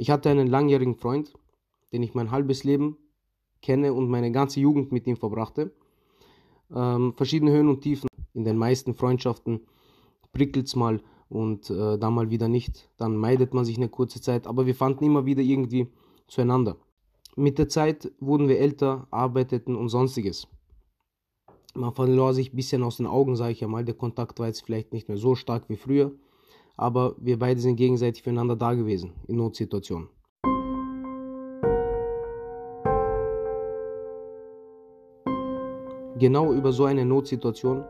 Ich hatte einen langjährigen Freund, den ich mein halbes Leben kenne und meine ganze Jugend mit ihm verbrachte. Ähm, verschiedene Höhen und Tiefen. In den meisten Freundschaften prickelt es mal und äh, dann mal wieder nicht. Dann meidet man sich eine kurze Zeit, aber wir fanden immer wieder irgendwie zueinander. Mit der Zeit wurden wir älter, arbeiteten und sonstiges. Man verlor sich ein bisschen aus den Augen, sage ich ja mal. Der Kontakt war jetzt vielleicht nicht mehr so stark wie früher aber wir beide sind gegenseitig füreinander da gewesen in Notsituationen. Genau über so eine Notsituation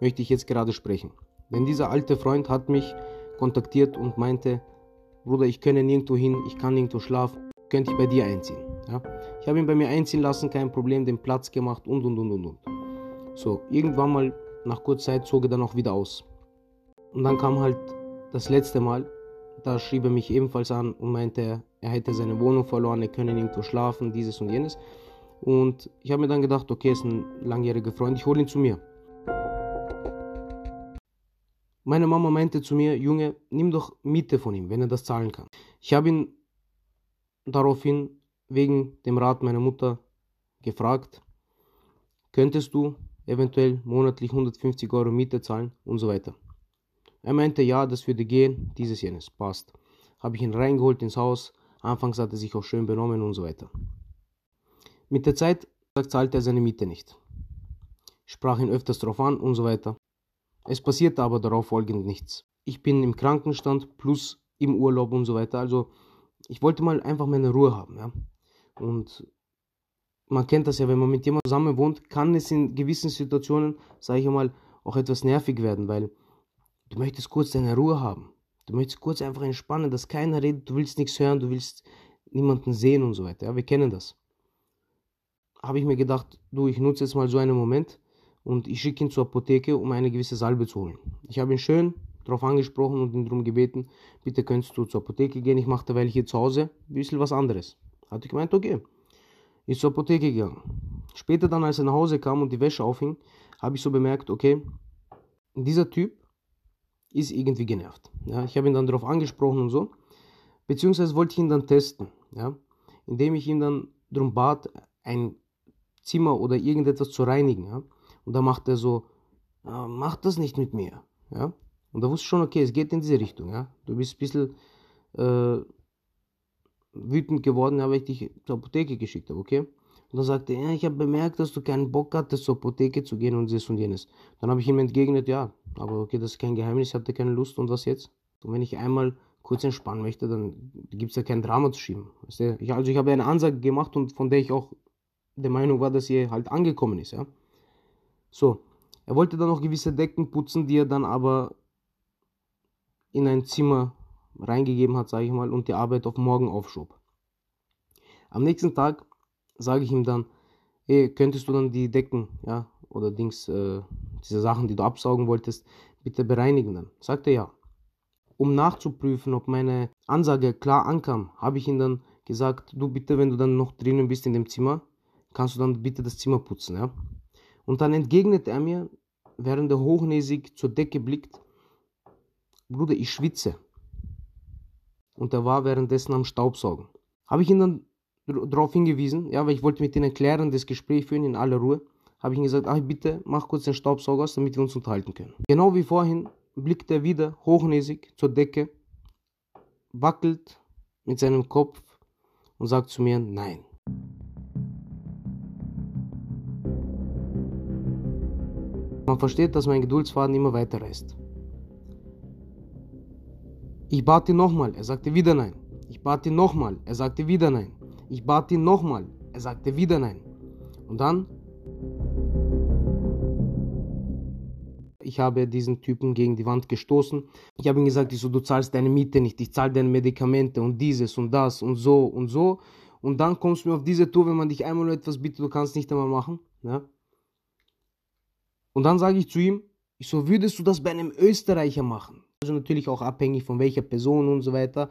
möchte ich jetzt gerade sprechen. Denn dieser alte Freund hat mich kontaktiert und meinte, Bruder, ich könne nirgendwo hin, ich kann nirgendwo schlafen, könnte ich bei dir einziehen. Ja? Ich habe ihn bei mir einziehen lassen, kein Problem, den Platz gemacht und und und und und. So, irgendwann mal nach kurzer Zeit zog er dann auch wieder aus. Und dann kam halt das letzte Mal, da schrieb er mich ebenfalls an und meinte, er hätte seine Wohnung verloren, er könne nirgendwo schlafen, dieses und jenes. Und ich habe mir dann gedacht, okay, ist ein langjähriger Freund, ich hole ihn zu mir. Meine Mama meinte zu mir, Junge, nimm doch Miete von ihm, wenn er das zahlen kann. Ich habe ihn daraufhin wegen dem Rat meiner Mutter gefragt, könntest du eventuell monatlich 150 Euro Miete zahlen und so weiter. Er meinte, ja, das würde gehen, dieses jenes, passt. Habe ich ihn reingeholt ins Haus, anfangs hat er sich auch schön benommen und so weiter. Mit der Zeit zahlte er seine Miete nicht. Ich sprach ihn öfters darauf an und so weiter. Es passierte aber darauf folgend nichts. Ich bin im Krankenstand plus im Urlaub und so weiter. Also ich wollte mal einfach meine Ruhe haben. Ja? Und man kennt das ja, wenn man mit jemandem zusammen wohnt, kann es in gewissen Situationen, sage ich mal, auch etwas nervig werden, weil Du möchtest kurz deine Ruhe haben. Du möchtest kurz einfach entspannen, dass keiner redet, du willst nichts hören, du willst niemanden sehen und so weiter. Ja, wir kennen das. Habe ich mir gedacht, du, ich nutze jetzt mal so einen Moment und ich schicke ihn zur Apotheke, um eine gewisse Salbe zu holen. Ich habe ihn schön darauf angesprochen und ihn darum gebeten, bitte könntest du zur Apotheke gehen, ich mache weil hier zu Hause ein bisschen was anderes. Hat ich gemeint, okay. Ist zur Apotheke gegangen. Später dann, als er nach Hause kam und die Wäsche aufhing, habe ich so bemerkt, okay, dieser Typ ist irgendwie genervt. Ja, ich habe ihn dann darauf angesprochen und so. Beziehungsweise wollte ich ihn dann testen, ja, indem ich ihn dann darum bat, ein Zimmer oder irgendetwas zu reinigen. Ja. Und da macht er so, ja, mach das nicht mit mir. Ja. Und da wusste ich schon, okay, es geht in diese Richtung. Ja. Du bist ein bisschen äh, wütend geworden, weil ich dich zur Apotheke geschickt habe, okay? Und dann sagte er, ich habe bemerkt, dass du keinen Bock hattest, zur Apotheke zu gehen und das und jenes. Dann habe ich ihm entgegnet, ja, aber okay, das ist kein Geheimnis, ich hatte keine Lust und was jetzt? Und wenn ich einmal kurz entspannen möchte, dann gibt es ja kein Drama zu schieben. Ich, also ich habe eine Ansage gemacht und von der ich auch der Meinung war, dass sie halt angekommen ist, ja. So, er wollte dann noch gewisse Decken putzen, die er dann aber in ein Zimmer reingegeben hat, sage ich mal, und die Arbeit auf morgen aufschob. Am nächsten Tag sage ich ihm dann, hey, könntest du dann die Decken, ja, oder Dings, äh, diese Sachen, die du absaugen wolltest, bitte bereinigen dann? Sagt er ja. Um nachzuprüfen, ob meine Ansage klar ankam, habe ich ihm dann gesagt, du bitte, wenn du dann noch drinnen bist in dem Zimmer, kannst du dann bitte das Zimmer putzen, ja. Und dann entgegnet er mir, während er hochnäsig zur Decke blickt, Bruder, ich schwitze. Und er war währenddessen am Staubsaugen. Habe ich ihn dann darauf hingewiesen, ja, weil ich wollte mit ihnen klären, das Gespräch führen in aller Ruhe, habe ich ihm gesagt, ach bitte, mach kurz den Staubsauger aus, damit wir uns unterhalten können. Genau wie vorhin blickt er wieder hochnäsig zur Decke, wackelt mit seinem Kopf und sagt zu mir, nein. Man versteht, dass mein Geduldsfaden immer weiter reißt. Ich bat ihn nochmal, er sagte wieder nein. Ich bat ihn nochmal, er sagte wieder nein. Ich bat ihn nochmal. Er sagte wieder nein. Und dann, ich habe diesen Typen gegen die Wand gestoßen. Ich habe ihm gesagt, ich so, du zahlst deine Miete nicht, ich zahle deine Medikamente und dieses und das und so und so. Und dann kommst du mir auf diese Tour, wenn man dich einmal etwas bittet, du kannst nicht einmal machen. Ja? Und dann sage ich zu ihm, ich so, würdest du das bei einem Österreicher machen? Also natürlich auch abhängig von welcher Person und so weiter,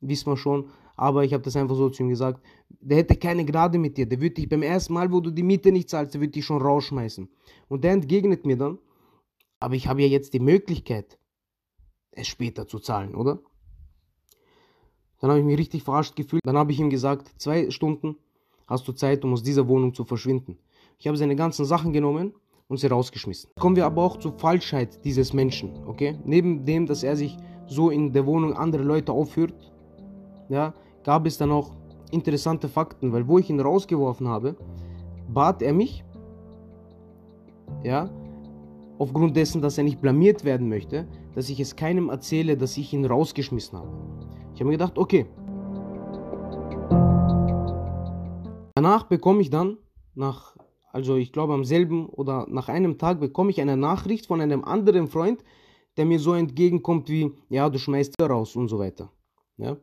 wissen wir schon aber ich habe das einfach so zu ihm gesagt. Der hätte keine Gnade mit dir. Der würde dich beim ersten Mal, wo du die Miete nicht zahlst, der würde dich schon rausschmeißen. Und der entgegnet mir dann, aber ich habe ja jetzt die Möglichkeit, es später zu zahlen, oder? Dann habe ich mich richtig verarscht gefühlt. Dann habe ich ihm gesagt, zwei Stunden hast du Zeit, um aus dieser Wohnung zu verschwinden. Ich habe seine ganzen Sachen genommen und sie rausgeschmissen. Kommen wir aber auch zur Falschheit dieses Menschen, okay? Neben dem, dass er sich so in der Wohnung andere Leute aufführt, ja, gab es dann auch interessante Fakten, weil wo ich ihn rausgeworfen habe, bat er mich, ja, aufgrund dessen, dass er nicht blamiert werden möchte, dass ich es keinem erzähle, dass ich ihn rausgeschmissen habe. Ich habe mir gedacht, okay. Danach bekomme ich dann, nach, also ich glaube am selben oder nach einem Tag, bekomme ich eine Nachricht von einem anderen Freund, der mir so entgegenkommt wie, ja, du schmeißt raus und so weiter. Ja.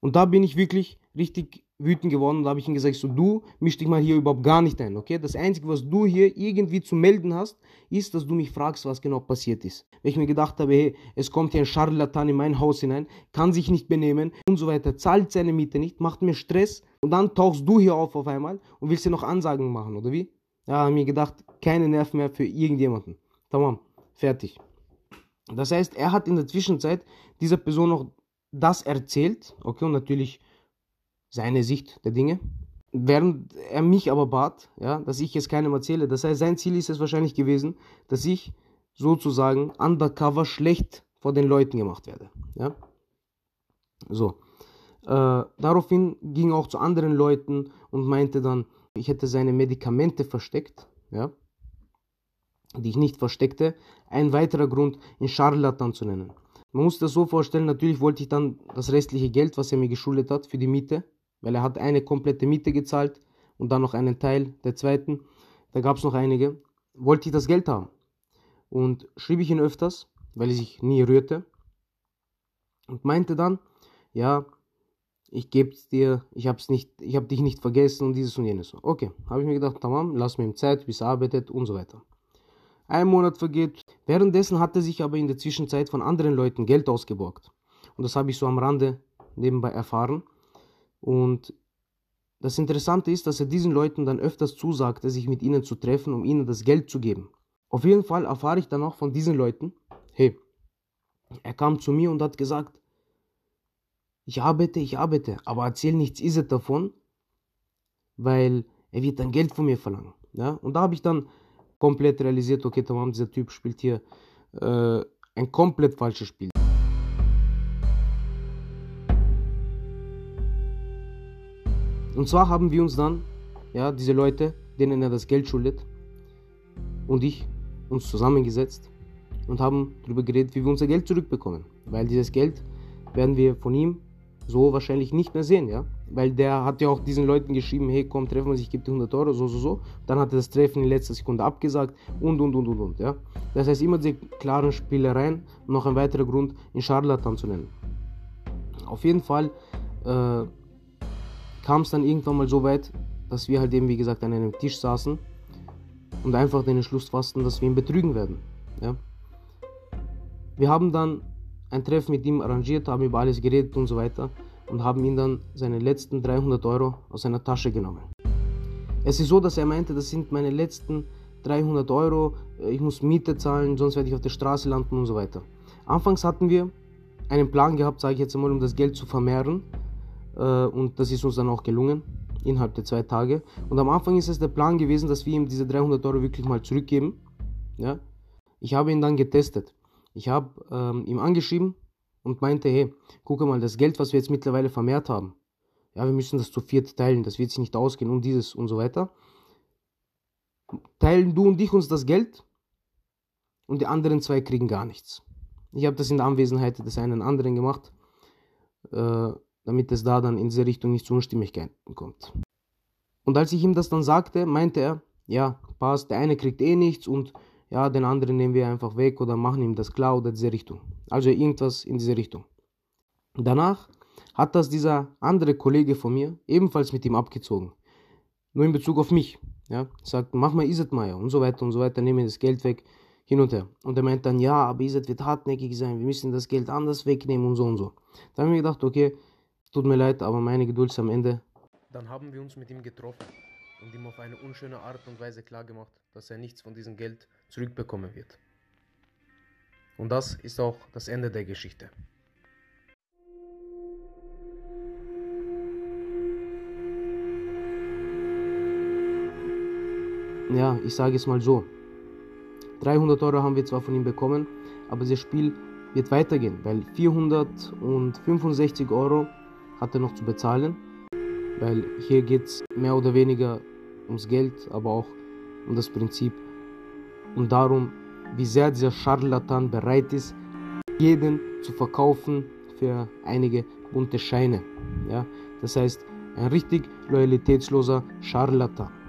Und da bin ich wirklich richtig wütend geworden und da habe ich ihm gesagt, so du misch dich mal hier überhaupt gar nicht ein, okay? Das Einzige, was du hier irgendwie zu melden hast, ist, dass du mich fragst, was genau passiert ist. Weil ich mir gedacht habe, hey, es kommt hier ein Scharlatan in mein Haus hinein, kann sich nicht benehmen und so weiter, zahlt seine Miete nicht, macht mir Stress und dann tauchst du hier auf auf einmal und willst dir noch Ansagen machen, oder wie? Ja, habe mir gedacht, keine Nerven mehr für irgendjemanden. Tamam, fertig. Das heißt, er hat in der Zwischenzeit dieser Person noch das erzählt, okay, und natürlich seine Sicht der Dinge, während er mich aber bat, ja, dass ich es keinem erzähle. Das heißt, sein Ziel ist es wahrscheinlich gewesen, dass ich sozusagen undercover schlecht vor den Leuten gemacht werde. Ja? So. Äh, daraufhin ging er auch zu anderen Leuten und meinte dann, ich hätte seine Medikamente versteckt, ja, die ich nicht versteckte. Ein weiterer Grund, ihn Scharlatan zu nennen. Man muss das so vorstellen, natürlich wollte ich dann das restliche Geld, was er mir geschuldet hat für die Miete, weil er hat eine komplette Miete gezahlt und dann noch einen Teil der zweiten. Da gab es noch einige. Wollte ich das Geld haben. Und schrieb ich ihn öfters, weil er sich nie rührte. Und meinte dann, ja, ich gebe es dir, ich hab's nicht, ich habe dich nicht vergessen und dieses und jenes. Okay, habe ich mir gedacht, tamam, lass mir ihm Zeit, bis er arbeitet und so weiter. Ein Monat vergeht. Währenddessen hat er sich aber in der Zwischenzeit von anderen Leuten Geld ausgeborgt. Und das habe ich so am Rande nebenbei erfahren. Und das Interessante ist, dass er diesen Leuten dann öfters zusagte, sich mit ihnen zu treffen, um ihnen das Geld zu geben. Auf jeden Fall erfahre ich dann auch von diesen Leuten, hey, er kam zu mir und hat gesagt, ich arbeite, ich arbeite, aber erzähl nichts Iset davon, weil er wird dann Geld von mir verlangen. Ja? Und da habe ich dann komplett realisiert, okay, tamam, dieser Typ spielt hier äh, ein komplett falsches Spiel. Und zwar haben wir uns dann, ja, diese Leute, denen er das Geld schuldet, und ich uns zusammengesetzt und haben darüber geredet, wie wir unser Geld zurückbekommen. Weil dieses Geld werden wir von ihm so wahrscheinlich nicht mehr sehen, ja. Weil der hat ja auch diesen Leuten geschrieben, hey, komm, treffen wir uns, ich gebe dir 100 Euro, so, so, so. Dann hat er das Treffen in letzter Sekunde abgesagt und, und, und, und, und, ja. Das heißt, immer diese klaren Spielereien noch ein weiterer Grund, ihn Scharlatan zu nennen. Auf jeden Fall äh, kam es dann irgendwann mal so weit, dass wir halt eben, wie gesagt, an einem Tisch saßen und einfach den Entschluss fassten, dass wir ihn betrügen werden. Ja. Wir haben dann ein Treffen mit ihm arrangiert, haben über alles geredet und so weiter und haben ihn dann seine letzten 300 Euro aus seiner Tasche genommen. Es ist so, dass er meinte, das sind meine letzten 300 Euro, ich muss Miete zahlen, sonst werde ich auf der Straße landen und so weiter. Anfangs hatten wir einen Plan gehabt, sage ich jetzt einmal, um das Geld zu vermehren äh, und das ist uns dann auch gelungen innerhalb der zwei Tage. Und am Anfang ist es der Plan gewesen, dass wir ihm diese 300 Euro wirklich mal zurückgeben. Ja? Ich habe ihn dann getestet. Ich habe ähm, ihm angeschrieben und meinte, hey, guck mal, das Geld, was wir jetzt mittlerweile vermehrt haben, ja, wir müssen das zu viert teilen, das wird sich nicht ausgehen und dieses und so weiter. Teilen du und ich uns das Geld und die anderen zwei kriegen gar nichts. Ich habe das in der Anwesenheit des einen anderen gemacht, äh, damit es da dann in diese Richtung nicht zu Unstimmigkeiten kommt. Und als ich ihm das dann sagte, meinte er, ja, passt, der eine kriegt eh nichts und ja, den anderen nehmen wir einfach weg oder machen ihm das klar oder diese Richtung. Also irgendwas in diese Richtung. Danach hat das dieser andere Kollege von mir ebenfalls mit ihm abgezogen. Nur in Bezug auf mich. Ja, sagt, mach mal Iset Meier und so weiter und so weiter, nehme das Geld weg, hin und her. Und er meint dann, ja, aber Iset wird hartnäckig sein, wir müssen das Geld anders wegnehmen und so und so. Dann habe ich mir gedacht, okay, tut mir leid, aber meine Geduld ist am Ende. Dann haben wir uns mit ihm getroffen und ihm auf eine unschöne Art und Weise klargemacht, dass er nichts von diesem Geld zurückbekommen wird. Und das ist auch das Ende der Geschichte. Ja, ich sage es mal so. 300 Euro haben wir zwar von ihm bekommen, aber das Spiel wird weitergehen, weil 465 Euro hat er noch zu bezahlen, weil hier geht es mehr oder weniger ums Geld, aber auch um das Prinzip und darum, wie sehr dieser Scharlatan bereit ist, jeden zu verkaufen für einige bunte Scheine. Ja? Das heißt, ein richtig loyalitätsloser Scharlatan.